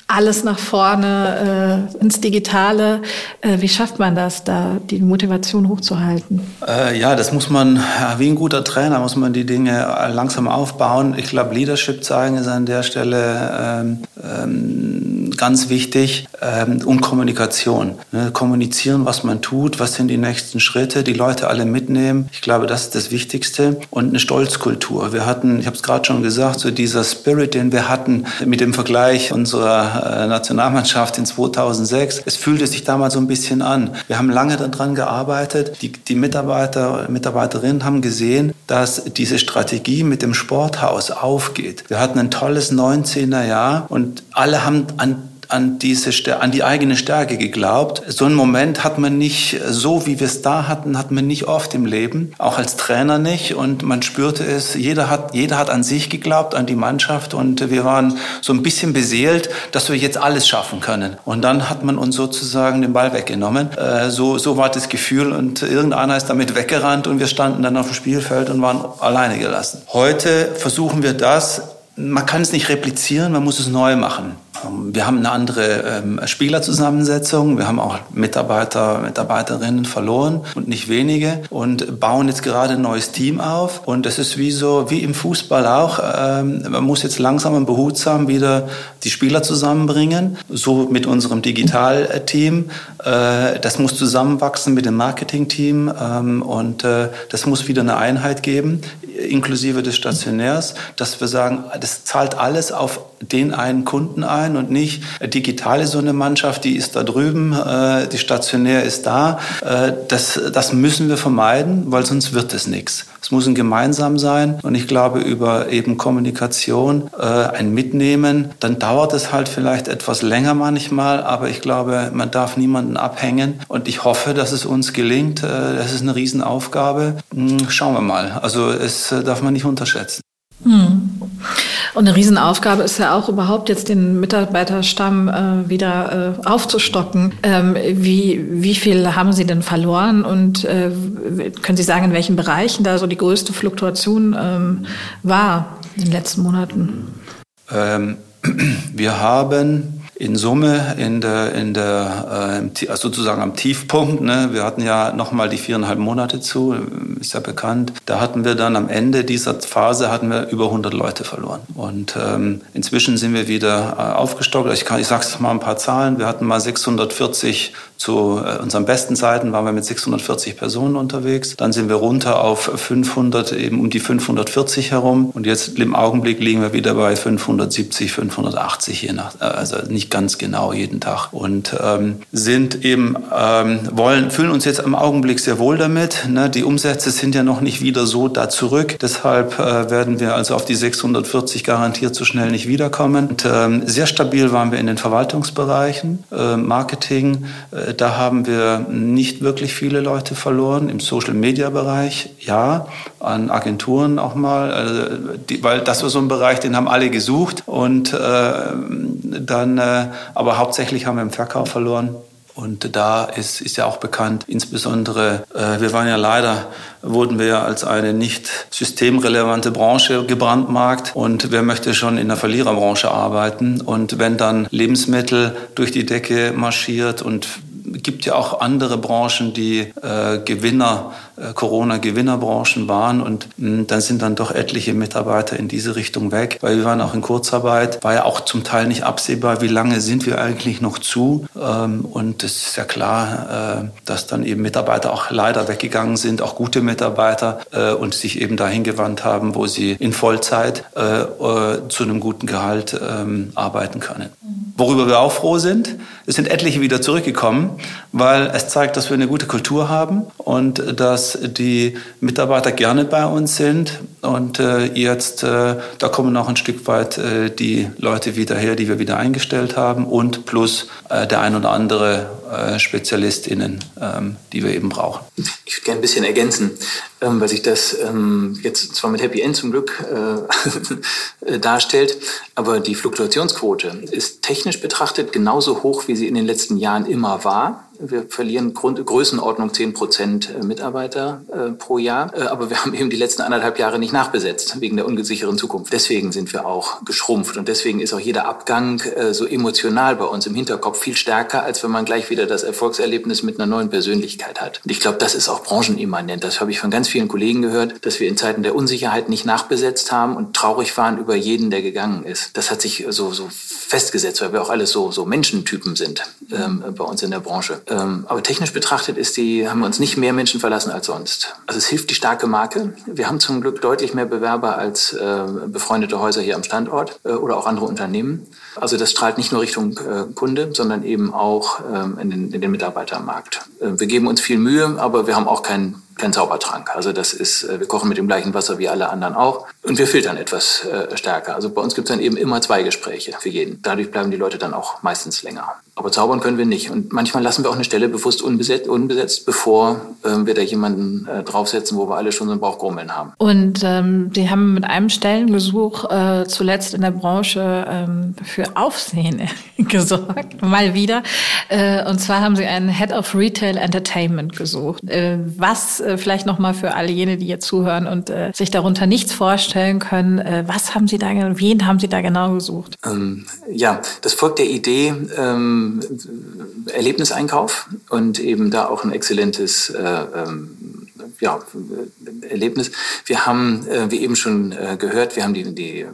alles nach vorne äh, ins Digitale. Äh, wie schafft man das, da die Motivation hochzuhalten? Äh, ja, das muss man, wie ein guter Trainer, muss man die Dinge langsam aufbauen. Ich glaube, Leadership zeigen ist an der Stelle ähm, ähm, ganz wichtig ähm, und Kommunikation. Ne? Kommunizieren, was man tut, was sind die nächsten Schritte, die Leute alle mitnehmen. Ich glaube, das ist das Wichtigste. Und eine Stolzkultur. Wir hatten, ich habe es gerade schon gesagt, so dieser Spirit, den wir hatten mit dem Vergleich unserer äh, Nationalmannschaft in 2006. Es fühlte sich damals so ein bisschen an. Wir haben lange daran gearbeitet. Die, die Mitarbeiter, Mitarbeiterinnen haben gesehen, dass diese Strategie mit dem Sporthaus aufgeht. Wir hatten ein tolles 19er Jahr und alle haben an an, diese, an die eigene Stärke geglaubt. So einen Moment hat man nicht, so wie wir es da hatten, hat man nicht oft im Leben, auch als Trainer nicht. Und man spürte es, jeder hat, jeder hat an sich geglaubt, an die Mannschaft. Und wir waren so ein bisschen beseelt, dass wir jetzt alles schaffen können. Und dann hat man uns sozusagen den Ball weggenommen. Äh, so, so war das Gefühl. Und irgendeiner ist damit weggerannt und wir standen dann auf dem Spielfeld und waren alleine gelassen. Heute versuchen wir das. Man kann es nicht replizieren, man muss es neu machen. Ähm, wir haben eine andere ähm, Spielerzusammensetzung. Wir haben auch Mitarbeiter, Mitarbeiterinnen verloren und nicht wenige und bauen jetzt gerade ein neues Team auf. Und das ist wie so, wie im Fußball auch. Ähm, man muss jetzt langsam und behutsam wieder die Spieler zusammenbringen. So mit unserem Digitalteam. Äh, das muss zusammenwachsen mit dem Marketingteam ähm, und äh, das muss wieder eine Einheit geben, inklusive des Stationärs, dass wir sagen, das zahlt alles auf den einen Kunden ein und nicht äh, digital ist so eine Mannschaft, die ist da drüben, äh, die stationär ist da. Äh, das, das müssen wir vermeiden, weil sonst wird es nichts. Es muss ein gemeinsam sein und ich glaube über eben Kommunikation, ein Mitnehmen, dann dauert es halt vielleicht etwas länger manchmal, aber ich glaube, man darf niemanden abhängen und ich hoffe, dass es uns gelingt. Das ist eine Riesenaufgabe. Hm, schauen wir mal. Also es darf man nicht unterschätzen. Hm. Und eine Riesenaufgabe ist ja auch überhaupt jetzt den Mitarbeiterstamm äh, wieder äh, aufzustocken. Ähm, wie, wie viel haben Sie denn verloren und äh, können Sie sagen, in welchen Bereichen da so die größte Fluktuation ähm, war in den letzten Monaten? Ähm, [clears throat] wir haben in Summe in der, in der äh, also sozusagen am Tiefpunkt, ne, wir hatten ja nochmal die viereinhalb Monate zu, ist ja bekannt, da hatten wir dann am Ende dieser Phase hatten wir über 100 Leute verloren. Und ähm, inzwischen sind wir wieder äh, aufgestockt. Ich, kann, ich sage mal ein paar Zahlen. Wir hatten mal 640 zu äh, unseren besten Zeiten waren wir mit 640 Personen unterwegs. Dann sind wir runter auf 500, eben um die 540 herum. Und jetzt im Augenblick liegen wir wieder bei 570, 580 je nach, äh, also nicht ganz genau jeden Tag. Und ähm, sind eben, ähm, wollen, fühlen uns jetzt im Augenblick sehr wohl damit. Ne? Die Umsätze sind ja noch nicht wieder so da zurück. Deshalb äh, werden wir also auf die 640 garantiert so schnell nicht wiederkommen. Und, ähm, sehr stabil waren wir in den Verwaltungsbereichen, äh, Marketing, äh, da haben wir nicht wirklich viele Leute verloren. Im Social-Media-Bereich ja, an Agenturen auch mal, also die, weil das war so ein Bereich, den haben alle gesucht. Und äh, dann, äh, aber hauptsächlich haben wir im Verkauf verloren. Und da ist, ist ja auch bekannt, insbesondere, äh, wir waren ja leider, wurden wir als eine nicht systemrelevante Branche gebrandmarkt. Und wer möchte schon in der Verliererbranche arbeiten? Und wenn dann Lebensmittel durch die Decke marschiert und gibt ja auch andere Branchen, die äh, Gewinner, äh, Corona-Gewinnerbranchen waren. Und mh, hm, dann sind dann doch etliche Mitarbeiter in diese Richtung weg, weil wir waren auch in Kurzarbeit, war ja auch zum Teil nicht absehbar, wie lange sind wir eigentlich noch zu. Ähm, und es ist ja klar, äh, dass dann eben Mitarbeiter auch leider weggegangen sind, auch gute Mitarbeiter äh, und sich eben dahin gewandt haben, wo sie in Vollzeit äh, äh, zu einem guten Gehalt ähm, arbeiten können. Worüber wir auch froh sind, es sind etliche wieder zurückgekommen, weil es zeigt, dass wir eine gute Kultur haben und dass die Mitarbeiter gerne bei uns sind. Und äh, jetzt, äh, da kommen auch ein Stück weit äh, die Leute wieder her, die wir wieder eingestellt haben und plus äh, der ein oder andere äh, SpezialistInnen, ähm, die wir eben brauchen. Ich würde gerne ein bisschen ergänzen, ähm, weil sich das ähm, jetzt zwar mit Happy End zum Glück äh, [laughs] darstellt, aber die Fluktuationsquote ist technisch betrachtet genauso hoch, wie sie in den letzten Jahren immer war. Wir verlieren Grund, Größenordnung 10 Prozent äh, Mitarbeiter äh, pro Jahr. Äh, aber wir haben eben die letzten anderthalb Jahre nicht nachbesetzt wegen der ungesicheren Zukunft. Deswegen sind wir auch geschrumpft. Und deswegen ist auch jeder Abgang äh, so emotional bei uns im Hinterkopf viel stärker, als wenn man gleich wieder das Erfolgserlebnis mit einer neuen Persönlichkeit hat. Und ich glaube, das ist auch branchenimmanent. Das habe ich von ganz vielen Kollegen gehört, dass wir in Zeiten der Unsicherheit nicht nachbesetzt haben und traurig waren über jeden, der gegangen ist. Das hat sich so, so festgesetzt, weil wir auch alles so, so Menschentypen sind ähm, bei uns in der Branche. Ähm, aber technisch betrachtet ist die, haben wir uns nicht mehr Menschen verlassen als sonst. Also es hilft die starke Marke. Wir haben zum Glück deutlich mehr Bewerber als äh, befreundete Häuser hier am Standort äh, oder auch andere Unternehmen. Also das strahlt nicht nur Richtung äh, Kunde, sondern eben auch ähm, in, den, in den Mitarbeitermarkt. Äh, wir geben uns viel Mühe, aber wir haben auch keinen kein Zaubertrank. Also das ist, äh, wir kochen mit dem gleichen Wasser wie alle anderen auch und wir filtern etwas äh, stärker. Also bei uns gibt es dann eben immer zwei Gespräche für jeden. Dadurch bleiben die Leute dann auch meistens länger. Aber zaubern können wir nicht. Und manchmal lassen wir auch eine Stelle bewusst unbesetzt, unbesetzt bevor ähm, wir da jemanden äh, draufsetzen, wo wir alle schon so ein Bauchgrummeln haben. Und ähm, die haben mit einem Stellengesuch äh, zuletzt in der Branche ähm, für Aufsehen [laughs] gesorgt, mal wieder. Äh, und zwar haben sie einen Head of Retail Entertainment gesucht. Was äh, vielleicht nochmal für alle jene, die jetzt zuhören und äh, sich darunter nichts vorstellen können, äh, was haben Sie da, wen haben Sie da genau gesucht? Ähm, ja, das folgt der Idee, ähm, Erlebniseinkauf und eben da auch ein exzellentes äh, ähm, ja, Erlebnis. Wir haben, äh, wie eben schon äh, gehört, wir haben die, die, äh,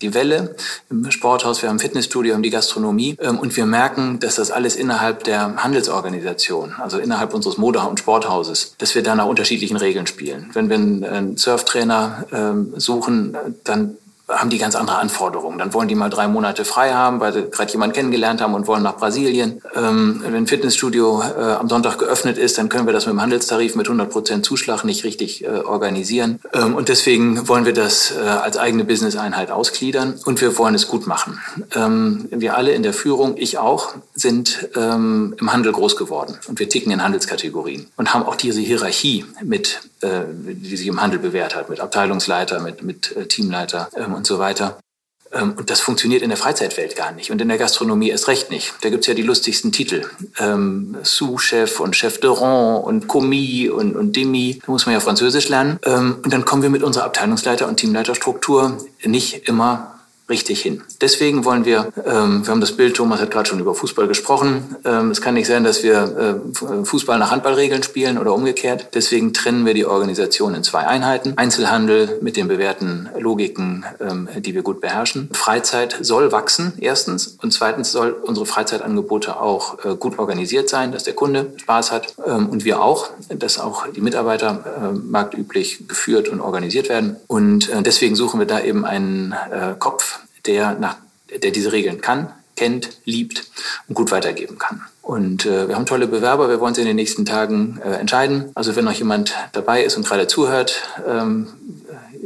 die Welle im Sporthaus, wir haben Fitnessstudio, wir haben die Gastronomie ähm, und wir merken, dass das alles innerhalb der Handelsorganisation, also innerhalb unseres Mode- und Sporthauses, dass wir da nach unterschiedlichen Regeln spielen. Wenn wir einen Surftrainer ähm, suchen, dann haben die ganz andere Anforderungen. Dann wollen die mal drei Monate frei haben, weil sie gerade jemanden kennengelernt haben und wollen nach Brasilien. Ähm, wenn ein Fitnessstudio äh, am Sonntag geöffnet ist, dann können wir das mit dem Handelstarif mit 100 Prozent Zuschlag nicht richtig äh, organisieren. Ähm, und deswegen wollen wir das äh, als eigene Business-Einheit ausgliedern und wir wollen es gut machen. Ähm, wir alle in der Führung, ich auch, sind ähm, im Handel groß geworden und wir ticken in Handelskategorien und haben auch diese Hierarchie mit, äh, die sich im Handel bewährt hat, mit Abteilungsleiter, mit, mit äh, Teamleiter ähm, und so weiter. Ähm, und das funktioniert in der Freizeitwelt gar nicht und in der Gastronomie erst recht nicht. Da gibt's ja die lustigsten Titel. Ähm, Sous-Chef und Chef de Rang und Commis und, und Demi. Da muss man ja Französisch lernen. Ähm, und dann kommen wir mit unserer Abteilungsleiter- und Teamleiterstruktur nicht immer richtig hin. Deswegen wollen wir, ähm, wir haben das Bild, Thomas hat gerade schon über Fußball gesprochen. Ähm, es kann nicht sein, dass wir äh, Fußball nach Handballregeln spielen oder umgekehrt. Deswegen trennen wir die Organisation in zwei Einheiten. Einzelhandel mit den bewährten Logiken, ähm, die wir gut beherrschen. Freizeit soll wachsen, erstens. Und zweitens soll unsere Freizeitangebote auch äh, gut organisiert sein, dass der Kunde Spaß hat ähm, und wir auch, dass auch die Mitarbeiter äh, marktüblich geführt und organisiert werden. Und äh, deswegen suchen wir da eben einen äh, Kopf, der, nach, der diese Regeln kann, kennt, liebt und gut weitergeben kann. Und äh, wir haben tolle Bewerber, wir wollen sie in den nächsten Tagen äh, entscheiden. Also wenn noch jemand dabei ist und gerade zuhört, ähm,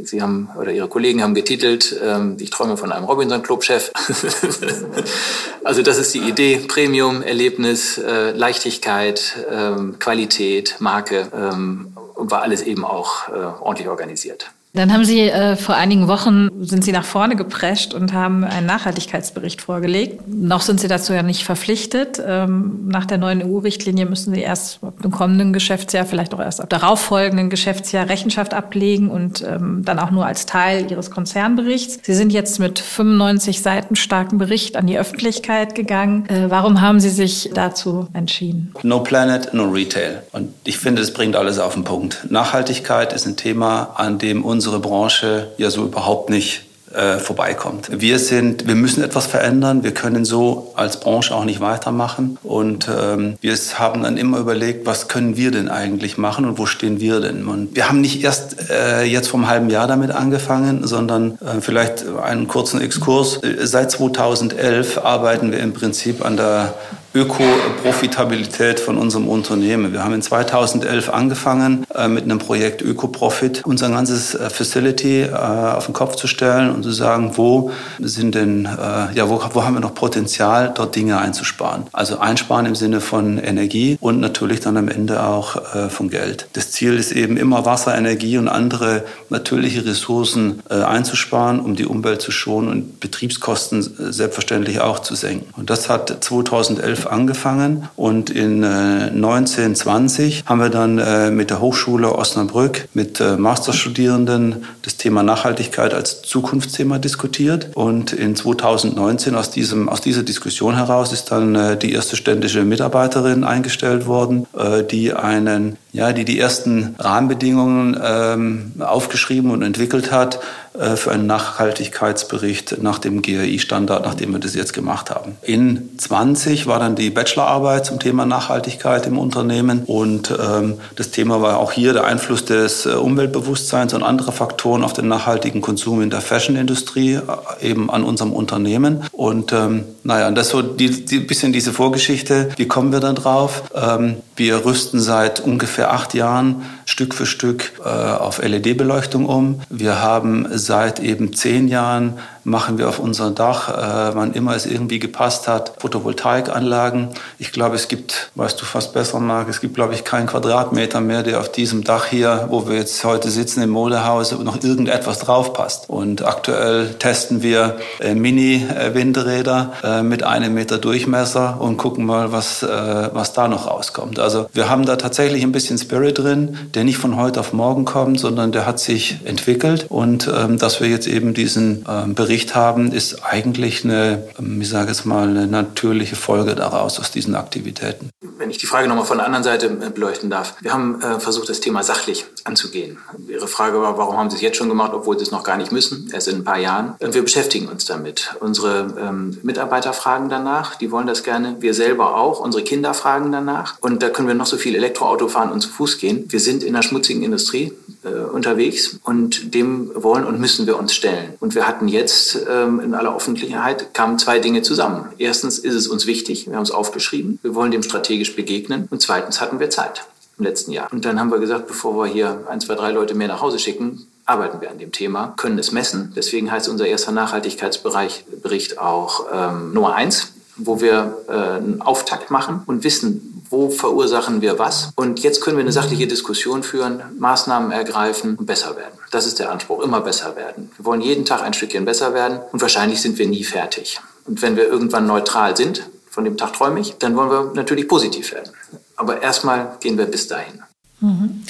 Sie haben oder Ihre Kollegen haben getitelt, ähm, ich träume von einem Robinson-Club-Chef. [laughs] also das ist die Idee, Premium, Erlebnis, äh, Leichtigkeit, ähm, Qualität, Marke ähm, und war alles eben auch äh, ordentlich organisiert. Dann haben Sie äh, vor einigen Wochen sind Sie nach vorne geprescht und haben einen Nachhaltigkeitsbericht vorgelegt. Noch sind Sie dazu ja nicht verpflichtet. Ähm, nach der neuen EU-Richtlinie müssen Sie erst ab dem kommenden Geschäftsjahr, vielleicht auch erst ab darauffolgenden Geschäftsjahr Rechenschaft ablegen und ähm, dann auch nur als Teil Ihres Konzernberichts. Sie sind jetzt mit 95 Seiten starken Bericht an die Öffentlichkeit gegangen. Äh, warum haben Sie sich dazu entschieden? No Planet, no Retail. Und ich finde, es bringt alles auf den Punkt. Nachhaltigkeit ist ein Thema, an dem uns unsere Branche ja so überhaupt nicht äh, vorbeikommt. Wir sind, wir müssen etwas verändern. Wir können so als Branche auch nicht weitermachen. Und ähm, wir haben dann immer überlegt, was können wir denn eigentlich machen und wo stehen wir denn? Und wir haben nicht erst äh, jetzt vom halben Jahr damit angefangen, sondern äh, vielleicht einen kurzen Exkurs. Seit 2011 arbeiten wir im Prinzip an der Öko-Profitabilität von unserem Unternehmen. Wir haben in 2011 angefangen äh, mit einem Projekt Öko-Profit, unser ganzes äh, Facility äh, auf den Kopf zu stellen und zu sagen, wo sind denn, ja, wo, wo haben wir noch Potenzial, dort Dinge einzusparen. Also einsparen im Sinne von Energie und natürlich dann am Ende auch von Geld. Das Ziel ist eben immer Wasser, Energie und andere natürliche Ressourcen einzusparen, um die Umwelt zu schonen und Betriebskosten selbstverständlich auch zu senken. Und das hat 2011 angefangen und in äh, 1920 haben wir dann äh, mit der Hochschule Osnabrück mit äh, Masterstudierenden das Thema Nachhaltigkeit als Zukunftsthema diskutiert. Und in 2019 aus diesem aus dieser Diskussion heraus ist dann äh, die erste ständische Mitarbeiterin eingestellt worden, äh, die einen ja, die die ersten Rahmenbedingungen ähm, aufgeschrieben und entwickelt hat äh, für einen Nachhaltigkeitsbericht nach dem GRI-Standard, nachdem wir das jetzt gemacht haben. In 20 war dann die Bachelorarbeit zum Thema Nachhaltigkeit im Unternehmen und ähm, das Thema war auch hier der Einfluss des äh, Umweltbewusstseins und anderer Faktoren auf den nachhaltigen Konsum in der Fashionindustrie, äh, eben an unserem Unternehmen. Und ähm, naja, das so die, die bisschen diese Vorgeschichte. Wie kommen wir dann drauf? Ähm, wir rüsten seit ungefähr acht Jahren Stück für Stück äh, auf LED-Beleuchtung um. Wir haben seit eben zehn Jahren machen wir auf unserem Dach, äh, wann immer es irgendwie gepasst hat, Photovoltaikanlagen. Ich glaube, es gibt, weißt du fast besser, Marc, es gibt, glaube ich, keinen Quadratmeter mehr, der auf diesem Dach hier, wo wir jetzt heute sitzen im Modehaus, noch irgendetwas draufpasst. Und aktuell testen wir äh, Mini-Windräder äh, mit einem Meter Durchmesser und gucken mal, was, äh, was da noch rauskommt. Also wir haben da tatsächlich ein bisschen Spirit drin, der nicht von heute auf morgen kommt, sondern der hat sich entwickelt und ähm, dass wir jetzt eben diesen ähm, Bericht haben, ist eigentlich eine, ich sage es mal, eine natürliche Folge daraus, aus diesen Aktivitäten. Wenn ich die Frage nochmal von der anderen Seite äh, beleuchten darf. Wir haben äh, versucht, das Thema sachlich anzugehen. Ihre Frage war, warum haben Sie es jetzt schon gemacht, obwohl Sie es noch gar nicht müssen, erst in ein paar Jahren. Und wir beschäftigen uns damit. Unsere ähm, Mitarbeiter fragen danach, die wollen das gerne. Wir selber auch. Unsere Kinder fragen danach. Und da können wir noch so viel Elektroauto fahren und zu Fuß gehen. Wir sind in der schmutzigen Industrie äh, unterwegs und dem wollen und müssen wir uns stellen. Und wir hatten jetzt ähm, in aller Öffentlichkeit kamen zwei Dinge zusammen. Erstens ist es uns wichtig, wir haben es aufgeschrieben, wir wollen dem strategisch begegnen. Und zweitens hatten wir Zeit im letzten Jahr. Und dann haben wir gesagt, bevor wir hier ein, zwei, drei Leute mehr nach Hause schicken, arbeiten wir an dem Thema, können es messen. Deswegen heißt unser erster Nachhaltigkeitsbereich Bericht auch ähm, Nummer eins wo wir äh, einen Auftakt machen und wissen, wo verursachen wir was. Und jetzt können wir eine sachliche Diskussion führen, Maßnahmen ergreifen und besser werden. Das ist der Anspruch, immer besser werden. Wir wollen jeden Tag ein Stückchen besser werden und wahrscheinlich sind wir nie fertig. Und wenn wir irgendwann neutral sind, von dem Tag träume ich, dann wollen wir natürlich positiv werden. Aber erstmal gehen wir bis dahin. Mhm.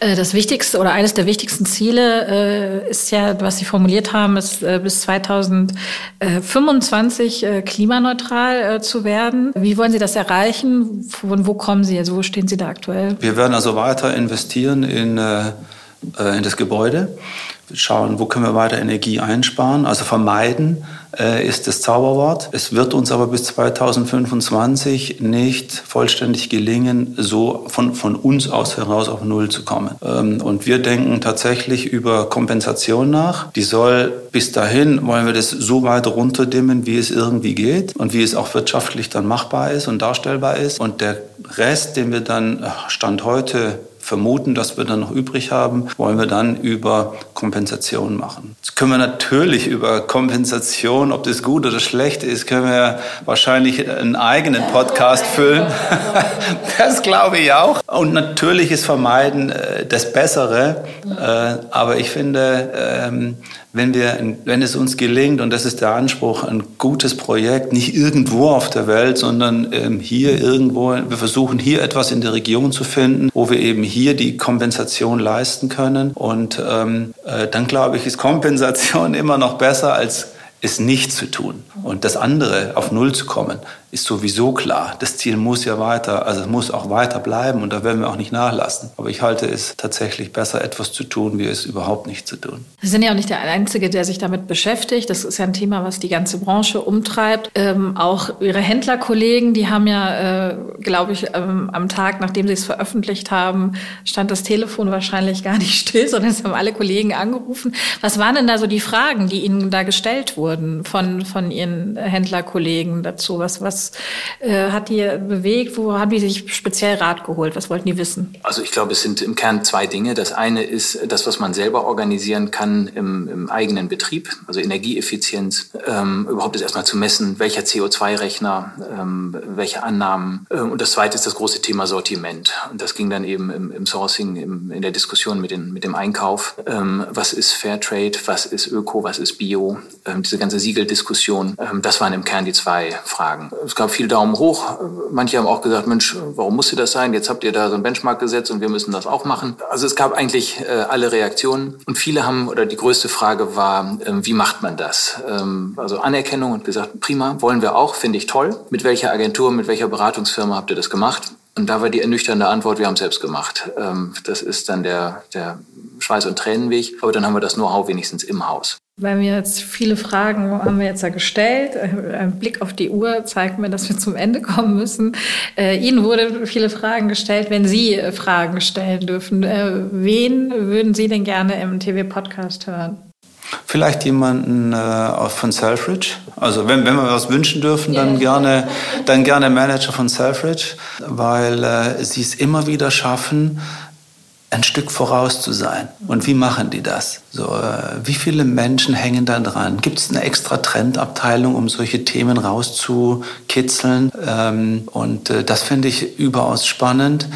Äh, das wichtigste oder eines der wichtigsten Ziele äh, ist ja, was Sie formuliert haben, ist äh, bis 2025 klimaneutral zu werden. Wie wollen Sie das erreichen? Von wo kommen Sie? Also wo stehen Sie da aktuell? Wir werden also weiter investieren in, in das Gebäude schauen, wo können wir weiter Energie einsparen. Also vermeiden äh, ist das Zauberwort. Es wird uns aber bis 2025 nicht vollständig gelingen, so von, von uns aus heraus auf Null zu kommen. Ähm, und wir denken tatsächlich über Kompensation nach. Die soll bis dahin, wollen wir das so weit runterdimmen, wie es irgendwie geht und wie es auch wirtschaftlich dann machbar ist und darstellbar ist. Und der Rest, den wir dann Stand heute vermuten, dass wir dann noch übrig haben, wollen wir dann über Kompensation machen. Jetzt können wir natürlich über Kompensation, ob das gut oder schlecht ist, können wir wahrscheinlich einen eigenen Podcast füllen. [laughs] das glaube ich auch. Und natürlich ist Vermeiden äh, das Bessere. Äh, aber ich finde, ähm, wenn, wir, wenn es uns gelingt, und das ist der Anspruch, ein gutes Projekt, nicht irgendwo auf der Welt, sondern ähm, hier irgendwo, wir versuchen hier etwas in der Region zu finden, wo wir eben hier die Kompensation leisten können. Und ähm, äh, dann glaube ich, ist Kompensation [laughs] immer noch besser als es nicht zu tun. Und das andere, auf Null zu kommen, ist sowieso klar. Das Ziel muss ja weiter, also es muss auch weiter bleiben und da werden wir auch nicht nachlassen. Aber ich halte es tatsächlich besser, etwas zu tun, wie es überhaupt nicht zu tun. Sie sind ja auch nicht der Einzige, der sich damit beschäftigt. Das ist ja ein Thema, was die ganze Branche umtreibt. Ähm, auch Ihre Händlerkollegen, die haben ja, äh, glaube ich, ähm, am Tag, nachdem Sie es veröffentlicht haben, stand das Telefon wahrscheinlich gar nicht still, sondern es haben alle Kollegen angerufen. Was waren denn da so die Fragen, die Ihnen da gestellt wurden von, von Ihren Händlerkollegen dazu? Was, was was äh, hat die bewegt? Wo haben die sich speziell Rat geholt? Was wollten die wissen? Also ich glaube, es sind im Kern zwei Dinge. Das eine ist das, was man selber organisieren kann im, im eigenen Betrieb, also Energieeffizienz, ähm, überhaupt ist erstmal zu messen, welcher CO2-Rechner, ähm, welche Annahmen. Ähm, und das zweite ist das große Thema Sortiment. Und das ging dann eben im, im Sourcing, im, in der Diskussion mit, den, mit dem Einkauf. Ähm, was ist Fairtrade, was ist Öko, was ist Bio? Ähm, diese ganze Siegeldiskussion, ähm, das waren im Kern die zwei Fragen es gab viel Daumen hoch. Manche haben auch gesagt, Mensch, warum musste das sein? Jetzt habt ihr da so ein Benchmark gesetzt und wir müssen das auch machen. Also es gab eigentlich äh, alle Reaktionen. Und viele haben, oder die größte Frage war, äh, wie macht man das? Ähm, also Anerkennung und gesagt, prima, wollen wir auch, finde ich toll. Mit welcher Agentur, mit welcher Beratungsfirma habt ihr das gemacht? Und da war die ernüchternde Antwort, wir haben es selbst gemacht. Ähm, das ist dann der, der Schweiß- und Tränenweg. Aber dann haben wir das Know-how wenigstens im Haus. Weil wir jetzt viele Fragen haben wir jetzt ja gestellt. Ein Blick auf die Uhr zeigt mir, dass wir zum Ende kommen müssen. Äh, Ihnen wurde viele Fragen gestellt. Wenn Sie äh, Fragen stellen dürfen, äh, wen würden Sie denn gerne im TV-Podcast hören? Vielleicht jemanden äh, von Selfridge. Also wenn, wenn wir was wünschen dürfen, dann gerne, dann gerne Manager von Selfridge, weil äh, sie es immer wieder schaffen, ein Stück voraus zu sein. Und wie machen die das? So, äh, wie viele Menschen hängen da dran? Gibt es eine extra Trendabteilung, um solche Themen rauszukitzeln? Ähm, und äh, das finde ich überaus spannend.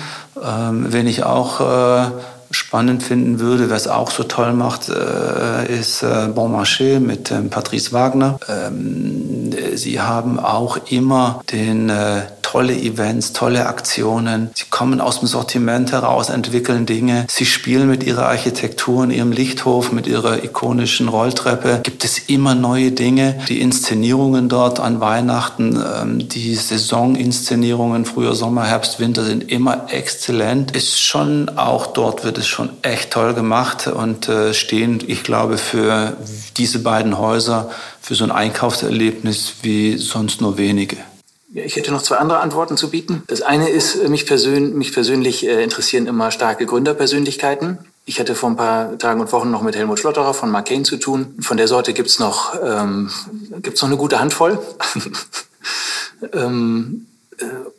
Ähm, wenn ich auch äh, spannend finden würde, es auch so toll macht, äh, ist äh, Bon Marché mit ähm, Patrice Wagner. Ähm, sie haben auch immer den tolle Events, tolle Aktionen. Sie kommen aus dem Sortiment heraus, entwickeln Dinge. Sie spielen mit ihrer Architektur in ihrem Lichthof, mit ihrer ikonischen Rolltreppe. Gibt es immer neue Dinge. Die Inszenierungen dort an Weihnachten, ähm, die Saisoninszenierungen, früher Sommer, Herbst, Winter sind immer exzellent. Ist schon auch dort wird es schon echt toll gemacht und äh, stehen, ich glaube, für diese beiden Häuser für so ein Einkaufserlebnis wie sonst nur wenige. Ich hätte noch zwei andere Antworten zu bieten. Das eine ist, äh, mich, persön mich persönlich äh, interessieren immer starke Gründerpersönlichkeiten. Ich hatte vor ein paar Tagen und Wochen noch mit Helmut Schlotterer von McCain zu tun. Von der Sorte gibt's noch, ähm, gibt's noch eine gute Handvoll. [laughs] ähm,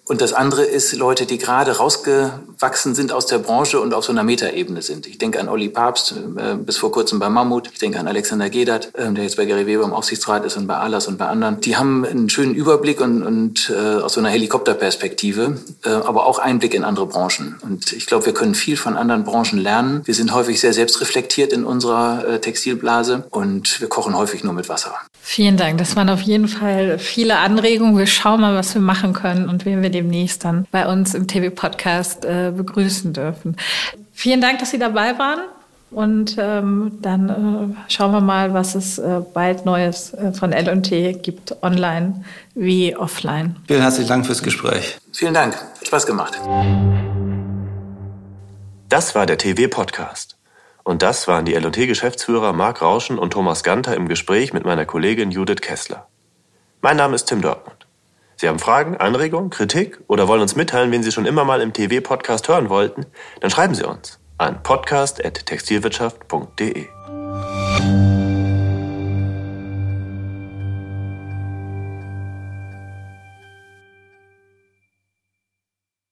und das andere ist Leute, die gerade rausgewachsen sind aus der Branche und auf so einer Metaebene sind. Ich denke an Olli Papst, äh, bis vor kurzem bei Mammut. Ich denke an Alexander Gedert, äh, der jetzt bei Gary Weber im Aufsichtsrat ist und bei Alas und bei anderen. Die haben einen schönen Überblick und, und äh, aus so einer Helikopterperspektive, äh, aber auch Einblick in andere Branchen. Und ich glaube, wir können viel von anderen Branchen lernen. Wir sind häufig sehr selbstreflektiert in unserer äh, Textilblase und wir kochen häufig nur mit Wasser. Vielen Dank. Das waren auf jeden Fall viele Anregungen. Wir schauen mal, was wir machen können und wen wir demnächst dann bei uns im TV-Podcast äh, begrüßen dürfen. Vielen Dank, dass Sie dabei waren. Und ähm, dann äh, schauen wir mal, was es äh, bald Neues äh, von L&T gibt, online wie offline. Vielen herzlichen Dank fürs Gespräch. Vielen Dank. Hat Spaß gemacht. Das war der TV-Podcast. Und das waren die LT-Geschäftsführer Marc Rauschen und Thomas Ganter im Gespräch mit meiner Kollegin Judith Kessler. Mein Name ist Tim Dortmund. Sie haben Fragen, Anregungen, Kritik oder wollen uns mitteilen, wen Sie schon immer mal im TV-Podcast hören wollten? Dann schreiben Sie uns an podcast.textilwirtschaft.de.